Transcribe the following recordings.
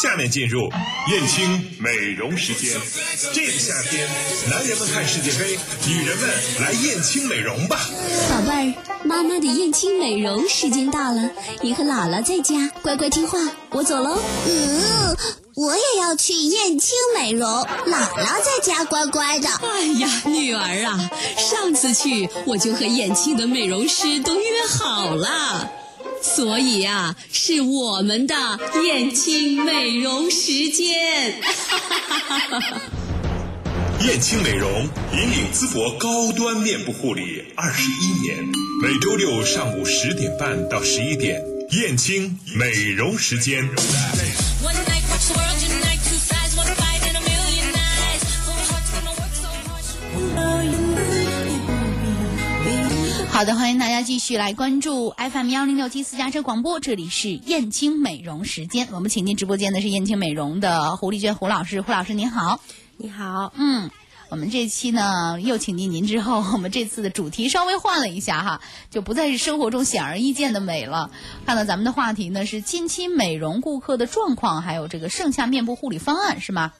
下面进入燕青美容时间。这个夏天，男人们看世界杯，女人们来燕青美容吧。宝贝儿，妈妈的燕青美容时间到了，你和姥姥在家乖乖听话，我走喽。嗯，我也要去燕青美容，姥姥在家乖乖的。哎呀，女儿啊，上次去我就和燕青的美容师都约好了。所以啊，是我们的燕青美容时间。燕青美容引领淄博高端面部护理二十一年，每周六上午十点半到十一点，燕青美容时间。好的，欢迎大家继续来关注 FM 幺零六七私家车广播，这里是燕青美容时间。我们请进直播间的是燕青美容的胡丽娟胡老师，胡老师您好，你好，嗯，我们这期呢又请进您之后，我们这次的主题稍微换了一下哈，就不再是生活中显而易见的美了。看到咱们的话题呢是近期美容顾客的状况，还有这个盛夏面部护理方案是吗？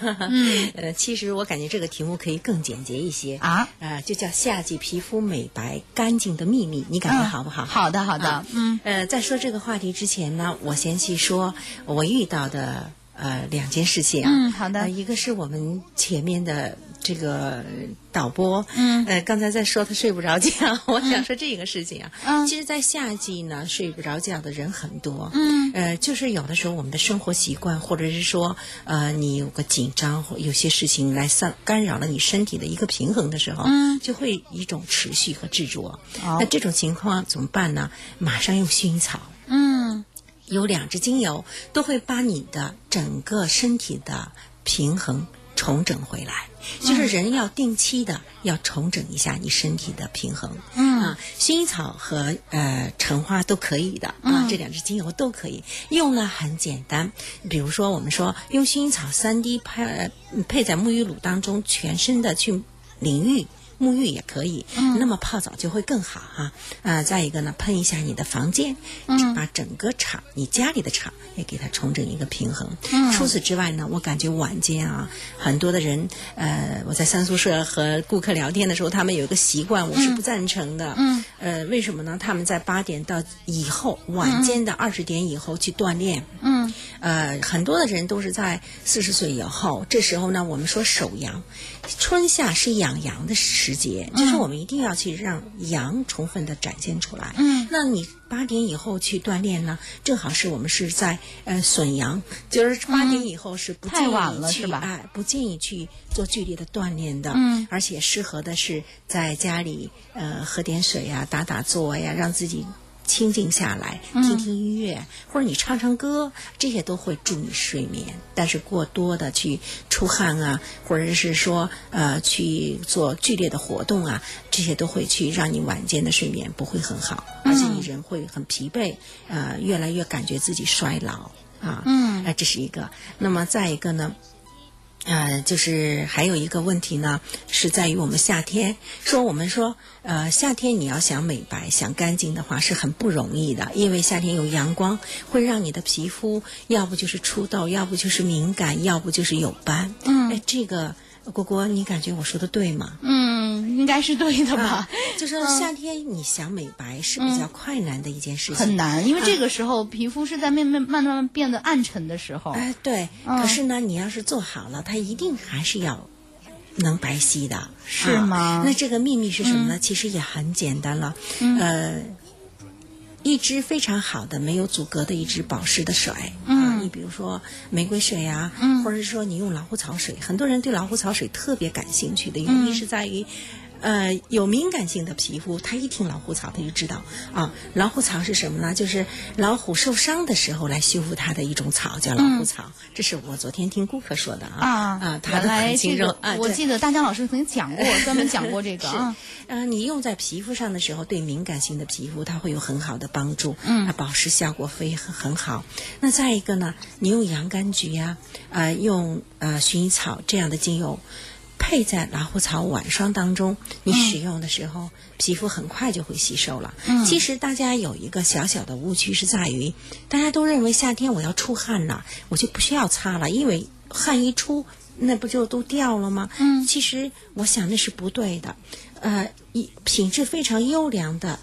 嗯，呃，其实我感觉这个题目可以更简洁一些。啊，呃，就叫夏季皮肤美白干净的秘密，你感觉好不好？好的，好的，嗯，呃，在说这个话题之前呢，我先去说我遇到的呃两件事情啊，嗯，好的，一个是我们前面的这个导播，嗯，呃，刚才在说他睡不着觉，我想说这个事情啊，嗯，其实，在夏季呢，睡不着觉的人很多，嗯，呃，就是有的时候我们的生活习惯，或者是说，呃，你有个紧张或有些事情来散干扰了你身体的一个平衡的时候，嗯，就会一种持续和执着。好。那这种情况怎么办呢？马上用薰衣草。嗯，有两支精油都会把你的整个身体的平衡重整回来，就是人要定期的要重整一下你身体的平衡。嗯啊，薰衣草和呃橙花都可以的啊，嗯这两支精油都可以用呢，很简单。比如说，我们说用薰衣草三滴配呃配在沐浴乳当中，全身的去淋浴。沐浴也可以，嗯那么泡澡就会更好哈、啊。再一个呢，喷一下你的房间，嗯把整个场你家里的场也给它重整一个平衡。嗯除此之外呢，我感觉晚间啊，很多的人，呃，我在三宿舍和顾客聊天的时候，他们有一个习惯，我是不赞成的。嗯，呃，为什么呢？他们在八点到以后，晚间的二十点以后去锻炼。嗯，呃，很多的人都是在四十岁以后，这时候呢，我们说手阳，春夏是养阳的时节，就是我们一定要去让阳充分的展现出来。嗯，那你八点以后去锻炼呢，正好是我们是在呃损阳，就是八点以后是不建议太晚了去是吧哎，不建议去做剧烈的锻炼的。嗯，而且适合的是在家里呃喝点水呀、打打坐呀，让自己。清静下来，听听音乐，或者你唱唱歌，这些都会助你睡眠。但是过多的去出汗啊，或者是说呃去做剧烈的活动啊，这些都会去让你晚间的睡眠不会很好，而且你人会很疲惫，呃，越来越感觉自己衰老啊。嗯哎、这是一个。那么再一个呢？呃，就是还有一个问题呢，是在于我们夏天说我们说，呃，夏天你要想美白、想干净的话是很不容易的，因为夏天有阳光，会让你的皮肤要不就是出痘，要不就是敏感，要不就是有斑。嗯哎，这个果果，你感觉我说的对吗？嗯，应该是对的吧啊？，就是夏天你想美白是比较困难的一件事情，很难，因为这个时候皮肤是在慢慢慢慢变得暗沉的时候。哎，对。嗯可是呢，你要是做好了，它一定还是要能白皙的，是吗啊那这个秘密是什么呢？其实也很简单了，呃。一支非常好的、没有阻隔的一支保湿的水，嗯啊，你比如说玫瑰水啊，嗯或者是说你用老虎草水，很多人对老虎草水特别感兴趣的原嗯因是在于，呃，有敏感性的皮肤，他一听老虎草他就知道啊，老虎草是什么呢？就是老虎受伤的时候来修复它的一种草，叫老虎草。这是我昨天听顾客说的啊啊啊，他的很轻柔啊，我记得大江老师曾经讲过，专门讲过这个 是啊。，呃，你用在皮肤上的时候，对敏感性的皮肤它会有很好的帮助，嗯它保湿效果非很很好。那再一个呢，你用洋甘菊呀、呃，用呃薰衣草这样的精油，配在老虎草晚霜当中，你使用的时候，皮肤很快就会吸收了。嗯其实大家有一个小小的误区是在于，大家都认为夏天我要出汗了，我就不需要擦了，因为汗一出，那不就都掉了吗？嗯其实我想那是不对的。呃，一品质非常优良的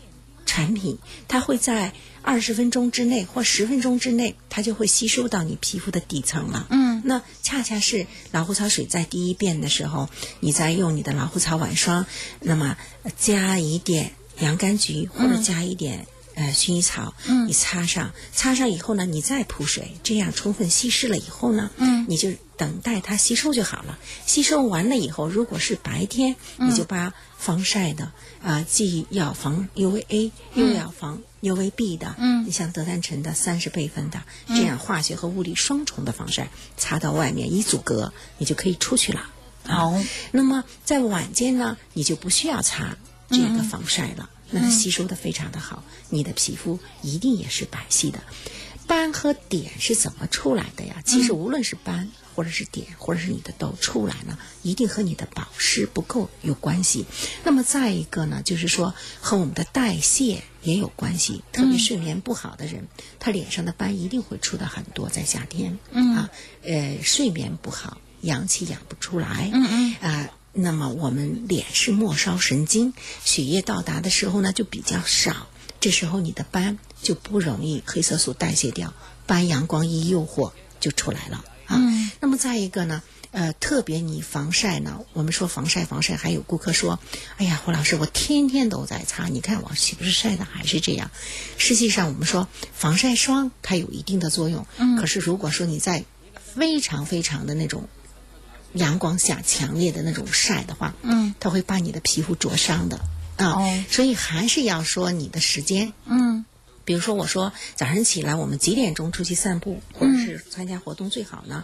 产品，它会在二十分钟之内或十分钟之内，它就会吸收到你皮肤的底层了。嗯，那恰恰是老虎草水在第一遍的时候，你在用你的老虎草晚霜，那么呃加一点洋甘菊或者加一点。呃，薰衣草，嗯你擦上，擦上以后呢，你再铺水，这样充分稀释了以后呢，嗯你就等待它吸收就好了。吸收完了以后，如果是白天，你就把防晒的啊、既要防 UVA 又要防 UVB 的，嗯。你像德丹臣的三十倍分的，这样化学和物理双重的防晒擦到外面一阻隔，你就可以出去了。好，那么在晚间呢，你就不需要擦这嗯。个防晒了，那它吸收的非常的好，你的皮肤一定也是白皙的。斑和点是怎么出来的呀？其实无论是斑，或者是点，或者是你的痘出来呢，一定和你的保湿不够有关系。那么再一个呢，就是说和我们的代谢也有关系。特别睡眠不好的人，他脸上的斑一定会出的很多，在夏天。嗯啊，呃，睡眠不好，阳气养不出来。嗯嗯啊。那么我们脸是末梢神经，血液到达的时候呢就比较少，这时候你的斑就不容易黑色素代谢掉，斑阳光一诱惑就出来了啊。嗯那么再一个呢，呃，特别你防晒呢，我们说防晒防晒，还有顾客说，哎呀，胡老师，我天天都在擦，你看我岂不是晒的还是这样？实际上我们说防晒霜它有一定的作用，嗯可是如果说你在非常非常的那种阳光下强烈的那种晒的话，嗯，它会把你的皮肤灼伤的啊。哦所以还是要说你的时间。嗯比如说，我说早上起来我们几点钟出去散步，或者是参加活动最好呢？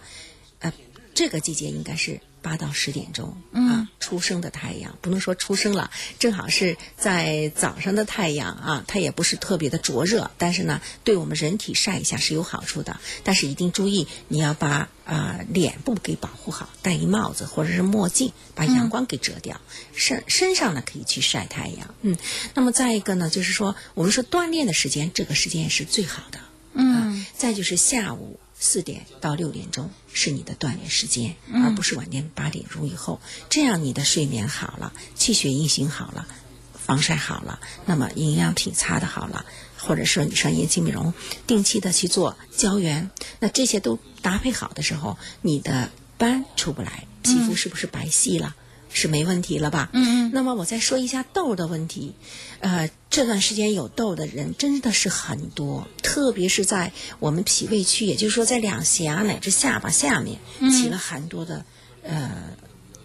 呃，这个季节应该是八到十点钟、啊，初升的太阳，不能说初升了，正好是在早上的太阳啊，它也不是特别的灼热，但是呢，对我们人体晒一下是有好处的。但是一定注意，你要把啊、脸部给保护好，戴一帽子或者是墨镜，把阳光给遮掉。身身上呢可以去晒太阳，嗯。那么再一个呢，就是说我们说锻炼的时间，这个时间也是最好的。嗯再就是下午四点到六点钟是你的锻炼时间，嗯而不是晚间八点钟以后。这样你的睡眠好了，气血运行好了，防晒好了，那么营养品擦的好了，或者说你上眼睛美容，定期的去做胶原，那这些都搭配好的时候，你的斑出不来，皮肤是不是白皙了？是没问题了吧？嗯嗯。那么我再说一下痘的问题，呃，这段时间有痘的人真的是很多，特别是在我们脾胃区，也就是说在两颊乃至下巴下面起了很多的、呃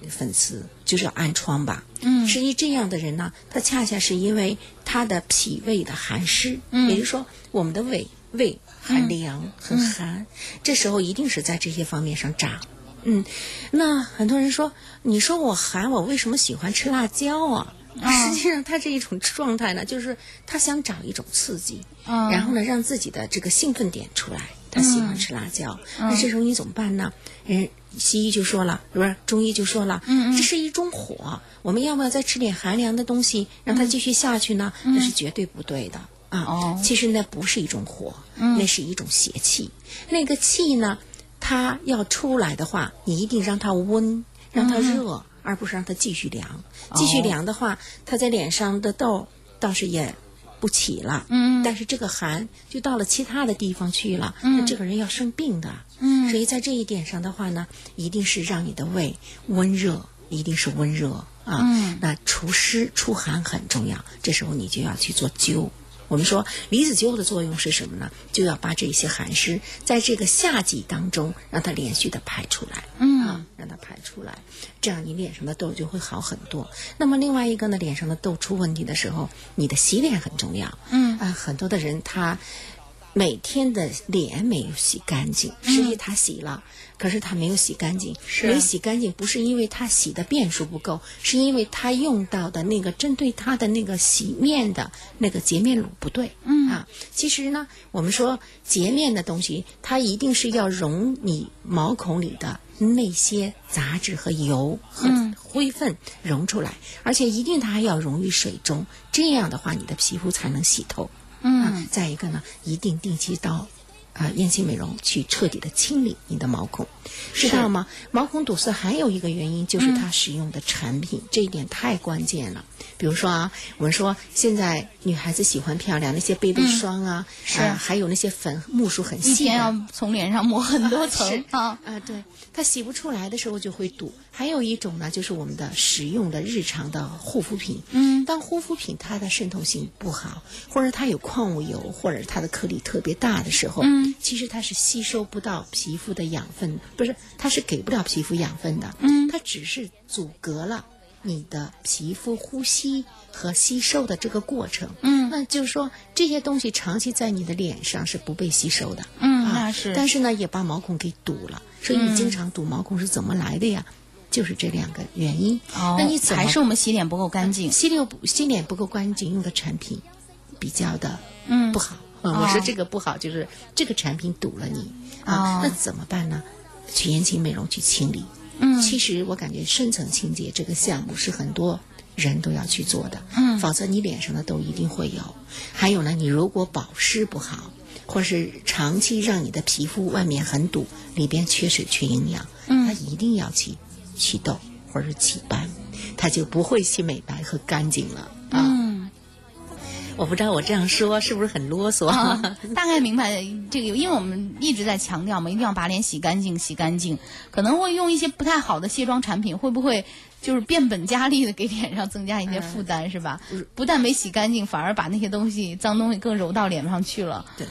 粉刺，就是暗疮吧。嗯。实际这样的人呢，他恰恰是因为他的脾胃的寒湿，嗯。也就是说我们的胃胃很凉、很寒，这时候一定是在这些方面上长。嗯，那很多人说，你说我寒，我为什么喜欢吃辣椒啊？啊实际上，他这一种状态呢，就是他想找一种刺激，啊然后呢，让自己的这个兴奋点出来。他喜欢吃辣椒，嗯那这时候你怎么办呢？人西医就说了，不是中医就说了，嗯嗯这是一种火，我们要不要再吃点寒凉的东西，让它继续下去呢？那是绝对不对的。啊，哦其实那不是一种火，那是一种邪气。那个气呢，它要出来的话，你一定让它温，让它热，而不是让它继续凉。继续凉的话，它在脸上的痘倒是也不起了，嗯但是这个寒就到了其他的地方去了，那这个人要生病的。嗯所以在这一点上的话呢，一定是让你的胃温热，一定是温热啊。嗯那除湿除寒很重要，这时候你就要去做灸。我们说离子灸的作用是什么呢？就要把这些寒湿在这个夏季当中让它连续的排出来，嗯啊，让它排出来，这样你脸上的痘就会好很多。那么另外一个呢，脸上的痘出问题的时候，你的洗脸很重要。嗯啊，很多的人他每天的脸没有洗干净，实际他洗了，可是他没有洗干净。是没洗干净不是因为他洗的遍数不够，是因为他用到的那个针对他的那个洗面的那个洁面乳不对。嗯啊，其实呢，我们说洁面的东西，它一定是要溶你毛孔里的那些杂质和油和灰分溶出来，而且一定它还要溶于水中，这样的话你的皮肤才能洗透。嗯，再一个呢，一定定期到。啊，燕青美容去彻底的清理你的毛孔，知道吗？毛孔堵塞还有一个原因就是它使用的产品，这一点太关键了。比如说啊，我们说现在女孩子喜欢漂亮，那些 BB 霜啊，是。还有那些粉目数很细，一天要从脸上抹很多层啊。啊，对，它洗不出来的时候就会堵。还有一种呢，就是我们的使用的日常的护肤品，嗯，当护肤品它的渗透性不好，或者它有矿物油，或者它的颗粒特别大的时候，嗯，其实它是吸收不到皮肤的养分，不是，它是给不了皮肤养分的，嗯，它只是阻隔了。你的皮肤呼吸和吸收的这个过程，嗯，那就是说这些东西长期在你的脸上是不被吸收的，嗯，那是。但是呢，也把毛孔给堵了，所以你经常堵毛孔是怎么来的呀？就是这两个原因。哦，那你还是我们洗脸不够干净，洗脸不洗脸不够干净，用的产品比较的嗯不好。我说这个不好，就是这个产品堵了你啊，那怎么办呢？去颜情美容去清理。嗯，其实我感觉深层清洁这个项目是很多人都要去做的，嗯，否则你脸上的痘一定会有。还有呢，你如果保湿不好，或是长期让你的皮肤外面很堵，里边缺水缺营养，嗯，它一定要去祛痘或者祛斑，它就不会去美白和干净了啊。我不知道我这样说是不是很啰嗦？大概明白这个，因为我们一直在强调嘛，一定要把脸洗干净，洗干净。可能会用一些不太好的卸妆产品，会不会？就是变本加厉的给脸上增加一些负担，是吧？不但没洗干净，反而把那些东西脏东西更揉到脸上去了。对，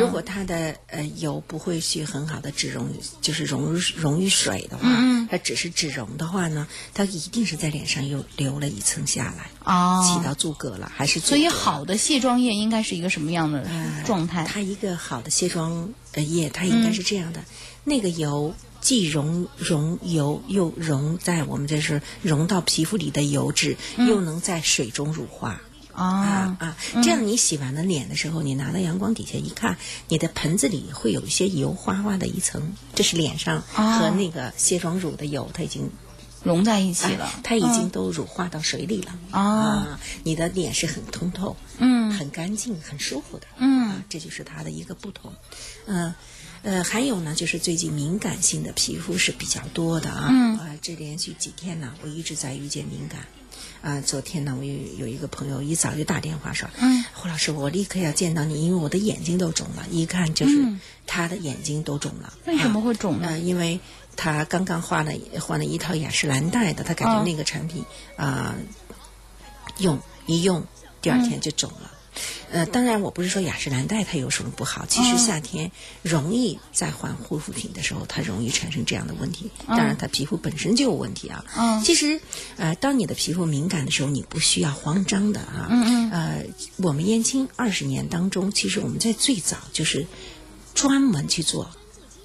如果它的呃油不会去很好的脂溶，就是溶入溶于水的话，它只是脂溶的话呢，它一定是在脸上又留了一层下来，哦，起到阻隔了，还是所以好的卸妆液应该是一个什么样的状态？它一个好的卸妆液，它应该是这样的，那个油。既溶溶油，又溶在我们这是溶到皮肤里的油脂，又能在水中乳化啊啊！这样你洗完了脸的时候，你拿到阳光底下一看，你的盆子里会有一些油花花的一层，这是脸上和那个卸妆乳的油，它已经融在一起了，它已经都乳化到水里了啊！你的脸是很通透，嗯，很干净，很舒服的，嗯，这就是它的一个不同，嗯。呃，还有呢，就是最近敏感性的皮肤是比较多的啊。嗯。啊，这连续几天呢，我一直在遇见敏感。啊，昨天呢，我有有一个朋友一早就打电话说：“嗯，胡老师，我立刻要见到你，因为我的眼睛都肿了，一看就是他的眼睛都肿了。为什么会肿呢？因为他刚刚换了换了一套雅诗兰黛的，他感觉那个产品啊，用一用，第二天就肿了。呃，当然，我不是说雅诗兰黛它有什么不好。其实夏天容易在换护肤品的时候，它容易产生这样的问题。当然，它皮肤本身就有问题啊。嗯。其实，呃，当你的皮肤敏感的时候，你不需要慌张的啊。嗯嗯。呃，我们燕青二十年当中，其实我们在最早就是专门去做。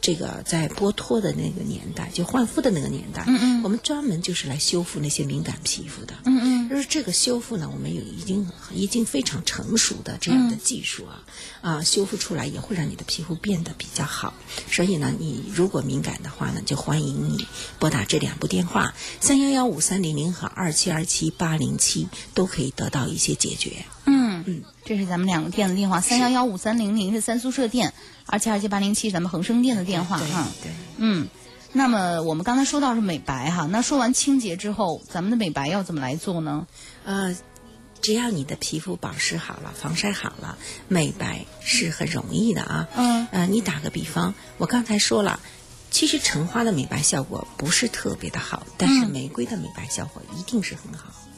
这个在剥脱的那个年代，就换肤的那个年代，嗯嗯，我们专门就是来修复那些敏感皮肤的，嗯嗯，就是这个修复呢，我们有已经已经非常成熟的这样的技术啊，啊，修复出来也会让你的皮肤变得比较好。所以呢，你如果敏感的话呢，就欢迎你拨打这两部电话：三幺幺五三零零和二七二七八零七，都可以得到一些解决。嗯嗯，这是咱们两个店的电话：三幺幺五三零零是三宿舍店。二七二七八零七，咱们恒生店的电话哈。对，嗯，那么我们刚才说到是美白哈，那说完清洁之后，咱们的美白要怎么来做呢？呃，只要你的皮肤保湿好了，防晒好了，美白是很容易的啊。嗯。呃，你打个比方，我刚才说了，其实橙花的美白效果不是特别的好，但是玫瑰的美白效果一定是很好。嗯，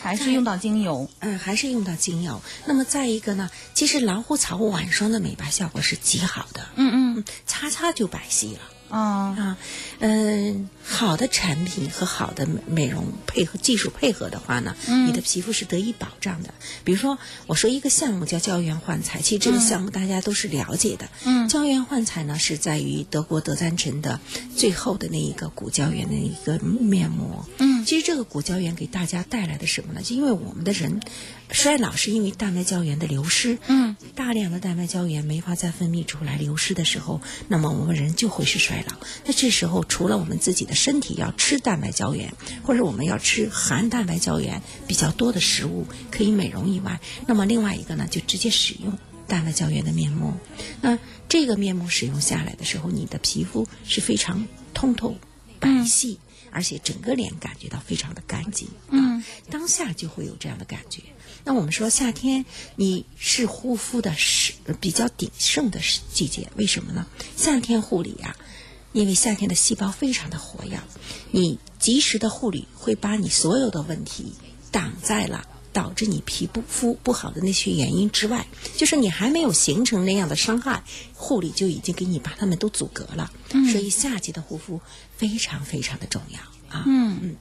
还是用到精油，嗯，还是用到精油。那么再一个呢，其实老虎草晚霜的美白效果是极好的，嗯嗯，擦擦就白皙了。啊啊，嗯，好的产品和好的美容配合技术配合的话呢，你的皮肤是得以保障的。比如说，我说一个项目叫胶原焕彩，其实这个项目大家都是了解的。嗯，胶原焕彩呢是在于德国德赞臣的最后的那一个骨胶原的一个面膜。嗯。其实这个骨胶原给大家带来的什么呢？就因为我们的人衰老是因为蛋白胶原的流失，嗯，大量的蛋白胶原没法再分泌出来，流失的时候，那么我们人就会是衰老。那这时候除了我们自己的身体要吃蛋白胶原，或者我们要吃含蛋白胶原比较多的食物可以美容以外，那么另外一个呢，就直接使用蛋白胶原的面膜。那这个面膜使用下来的时候，你的皮肤是非常通透、白皙。而且整个脸感觉到非常的干净，嗯，当下就会有这样的感觉。那我们说夏天你是护肤的是比较鼎盛的季节，为什么呢？夏天护理啊，因为夏天的细胞非常的活跃，你及时的护理会把你所有的问题挡在了。导致你皮肤不好的那些原因之外，就是你还没有形成那样的伤害，护理就已经给你把它们都阻隔了。所以夏季的护肤非常非常的重要啊。嗯嗯，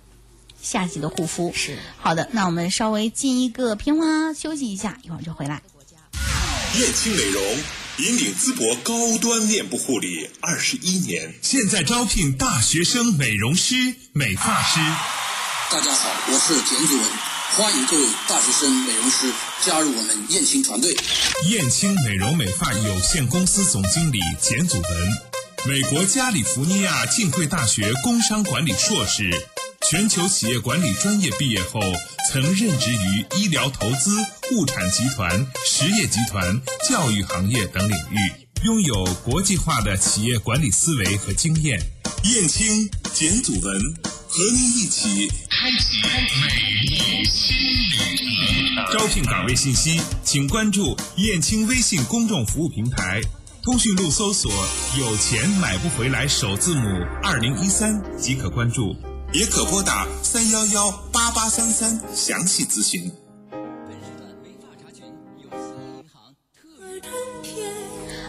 夏季的护肤是好的。那我们稍微进一个片花休息一下，一会儿就回来。燕青美容引领淄博高端面部护理二十一年，现在招聘大学生美容师、美发师。大家好，我是田祖文。欢迎各位大学生美容师加入我们燕青团队。燕青美容美发有限公司总经理简祖文，美国加利福尼亚浸会大学工商管理硕士，全球企业管理专业毕业后，曾任职于医疗投资、物产集团、实业集团、教育行业等领域，拥有国际化的企业管理思维和经验。燕青简祖文和您一起开启美丽新旅程。招聘岗位信息，请关注燕青微信公众服务平台，通讯录搜索“有钱买不回来”首字母二零一三即可关注，也可拨打三幺幺八八三三详细咨询。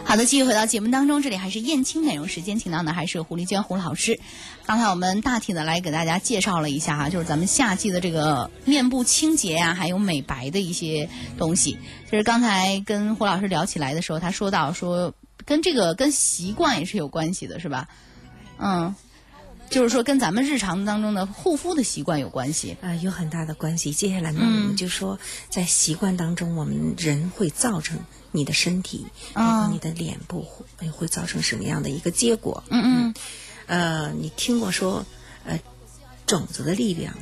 好的，继续回到节目当中，这里还是燕青美容时间，请到的还是胡丽娟胡老师。刚才我们大体的来给大家介绍了一下哈，就是咱们夏季的这个面部清洁呀，还有美白的一些东西。就是刚才跟胡老师聊起来的时候，他说到说跟这个跟习惯也是有关系的，是吧？嗯。就是说，跟咱们日常当中的护肤的习惯有关系啊，有很大的关系。接下来呢，我们就说，在习惯当中，我们人会造成你的身体，然后你的脸部会会造成什么样的一个结果？嗯嗯。呃，你听过说，呃，种子的力量？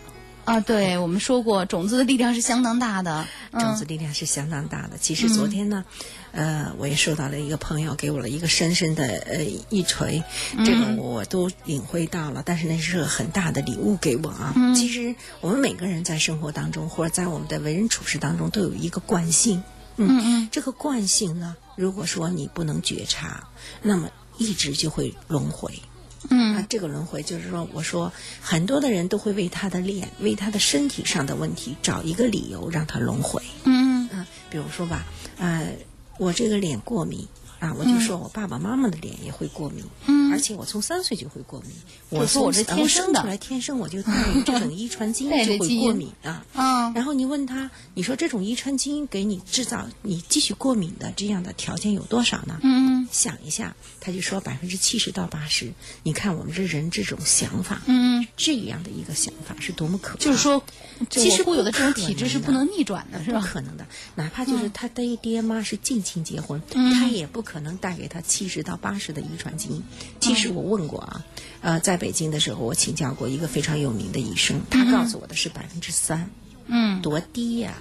啊，对，我们说过，种子的力量是相当大的。种子力量是相当大的。其实昨天呢，呃，我也收到了一个朋友给我了一个深深的呃一锤，这个我都领会到了。但是那是个很大的礼物给我啊。其实我们每个人在生活当中，或者在我们的为人处事当中，都有一个惯性。嗯嗯。这个惯性呢，如果说你不能觉察，那么一直就会轮回。嗯，这个轮回就是说，我说很多的人都会为他的脸、为他的身体上的问题找一个理由让他轮回。嗯嗯，比如说吧，呃，我这个脸过敏啊，我就说我爸爸妈妈的脸也会过敏。嗯，而且我从三岁就会过敏。我说我是天生的，出来天生我就带这种遗传基因 就会过敏啊。嗯，然后你问他，你说这种遗传基因给你制造你继续过敏的这样的条件有多少呢？嗯，想一下，他就说百分之七十到八十。你看我们这人这种想法，嗯，这样的一个想法是多么可怕。就是说，其实固有的这种体质是不能逆转的，是吧？不可能的，哪怕就是他爹爹妈是近亲结婚，他也不可能带给他七十到八十的遗传基因。其实我问过啊，呃，在北京的时候我请教过一个非常有名的医生，他告诉我的是百分之三，嗯，多低呀。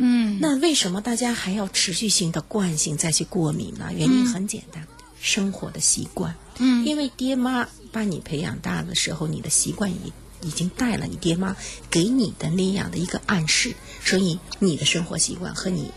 嗯，那为什么大家还要持续性的惯性再去过敏呢？原因很简单，生活的习惯。嗯，因为爹妈把你培养大的时候，你的习惯已已经带了你爹妈给你的那样的一个暗示，所以你的生活习惯和你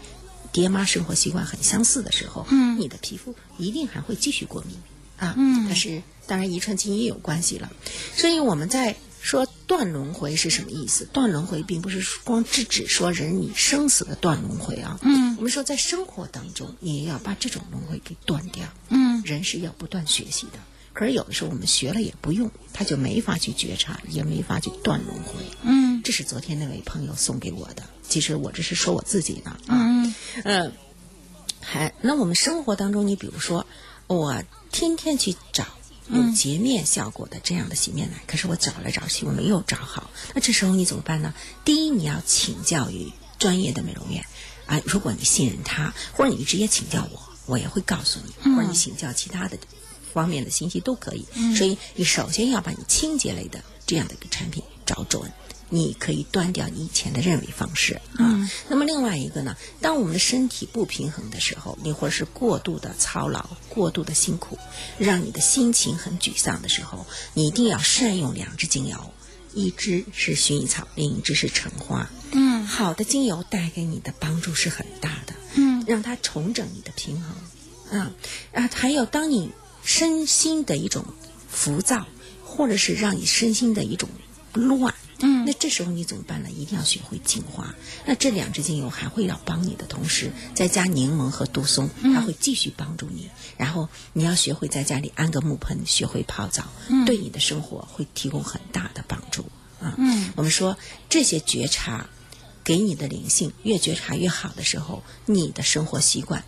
爹妈生活习惯很相似的时候，嗯，你的皮肤一定还会继续过敏啊。嗯，但是当然遗传基因也有关系了，所以我们在。说断轮回是什么意思？断轮回并不是光制止说人你生死的断轮回啊。嗯，我们说在生活当中，你也要把这种轮回给断掉。嗯，人是要不断学习的，可是有的时候我们学了也不用，他就没法去觉察，也没法去断轮回。嗯，这是昨天那位朋友送给我的。其实我这是说我自己的啊。嗯嗯，还那我们生活当中，你比如说，我天天去找。有洁面效果的这样的洗面奶，可是我找来找去我没有找好，那这时候你怎么办呢？第一，你要请教于专业的美容院啊，如果你信任他，或者你直接请教我，我也会告诉你，或者你请教其他的方面的信息都可以。所以你首先要把你清洁类的这样的一个产品找准。你可以断掉你以前的认为方式啊。那么另外一个呢，当我们的身体不平衡的时候，你或者是过度的操劳、过度的辛苦，让你的心情很沮丧的时候，你一定要善用两支精油，一支是薰衣草，另一支是橙花。嗯，好的精油带给你的帮助是很大的。嗯，让它重整你的平衡。啊啊，还有当你身心的一种浮躁，或者是让你身心的一种乱。嗯那这时候你怎么办呢？一定要学会净化。那这两支精油还会要帮你的同时，再加柠檬和杜松，它会继续帮助你。然后你要学会在家里安个木盆，学会泡澡，对你的生活会提供很大的帮助啊。嗯，我们说这些觉察给你的灵性越觉察越好的时候，你的生活习惯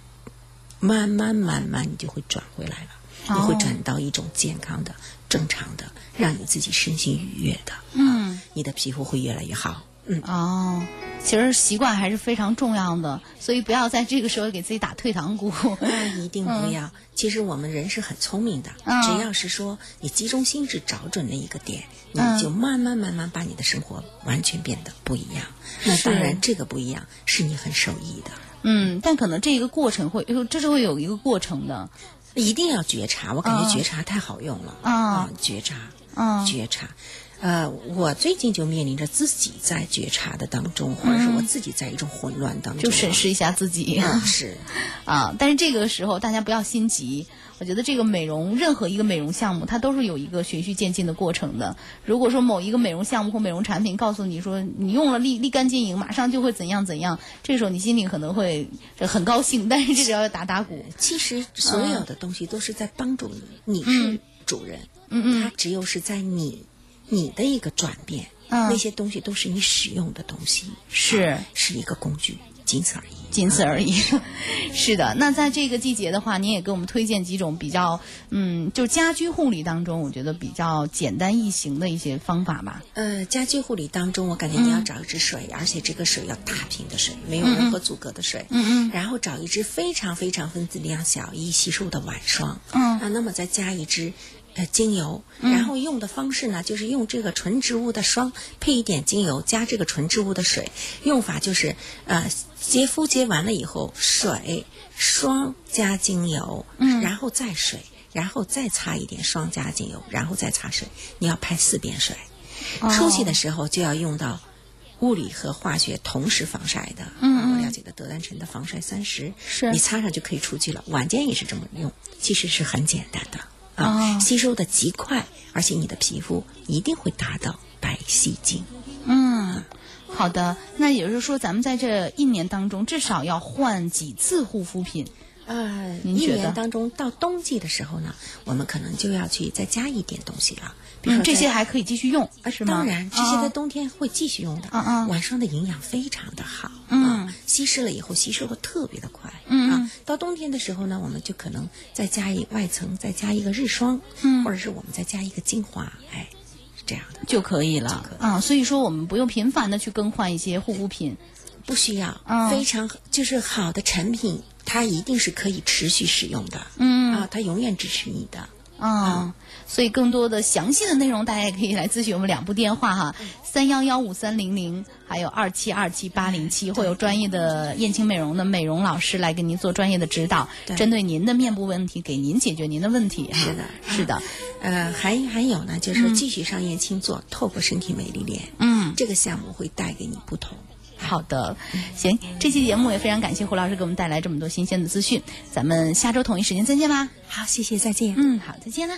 慢慢慢慢你就会转回来了，你会哦转到一种健康的、正常的，让你自己身心愉悦的。嗯，你的皮肤会越来越好。嗯，哦，其实习惯还是非常重要的，所以不要在这个时候给自己打退堂鼓。那一定不要。其实我们人是很聪明的，嗯只要是说你集中心智找准了一个点，你嗯就慢慢慢慢把你的生活完全变得不一样。那当然，这个不一样是你很受益的。嗯，但可能这一个过程会，这是会有一个过程的。一定要觉察，我感嗯觉觉察太好用了啊觉察，嗯觉察。呃，我最近就面临着自己在觉察的当中，或者是我自己在一种混乱当中，就审视一下自己。嗯，是 啊，但是这个时候大家不要心急。我觉得这个美容，任何一个美容项目，它都是有一个循序渐进的过程的。如果说某一个美容项目或美容产品告诉你说你用了立立竿见影，马上就会怎样怎样，这时候你心里可能会很高兴，但是这时候要打打鼓。其实所有的东西都是在帮助你，你是主人，嗯嗯它只有是在你你的一个转变，嗯那些东西都是你使用的东西，是啊是一个工具，仅此而已。仅此而已。是的，那在这个季节的话，您也给我们推荐几种比较，嗯，就家居护理当中，我觉得比较简单易行的一些方法吧。呃，家居护理当中，我感觉你要找一支水，而且这个水要大瓶的水，没有任何阻隔的水。嗯嗯然后找一支非常非常分子量小、易吸收的晚霜。嗯啊，那么再加一支。呃，精油，然后用的方式呢，就是用这个纯植物的霜配一点精油，加这个纯植物的水。用法就是，呃，洁肤洁完了以后，水、霜加精油，嗯然后再水，然后再擦一点霜加精油，然后再擦水。你要拍四遍水。出去的时候就要用到物理和化学同时防晒的。嗯啊我了解的德丹臣的防晒三十，是你擦上就可以出去了。晚间也是这么用，其实是很简单的啊，哦吸收的极快，而且你的皮肤一定会达到白皙净。嗯，好的。那也就是说，咱们在这一年当中，至少要换几次护肤品。呃，一年当中到冬季的时候呢，我们可能就要去再加一点东西了，比如这些还可以继续用，啊，是吗？当然，这些在哦冬天会继续用的。嗯嗯晚上的营养非常的好，嗯啊，稀释了以后吸收的特别的快，嗯嗯啊，到冬天的时候呢，我们就可能再加一外层，再加一个日霜，嗯或者是我们再加一个精华，哎，是这样的，就可以了以啊。所以说，我们不用频繁的去更换一些护肤品。不需要，嗯非常就是好的产品，它一定是可以持续使用的，嗯啊，它永远支持你的。啊，所以更多的详细的内容，大家也可以来咨询我们两部电话哈，三幺幺五三零零，还有二七二七八零七，会有专业的燕青美容的美容老师来给您做专业的指导，对。针对您的面部问题，给您解决您的问题。哈。是的是的，呃，还还有呢，就是继续上燕青做透过身体美丽脸，嗯，这个项目会带给你不同。好的，行，这期节目也非常感谢胡老师给我们带来这么多新鲜的资讯，咱们下周同一时间再见吧。好，谢谢，再见。嗯，好，再见啦。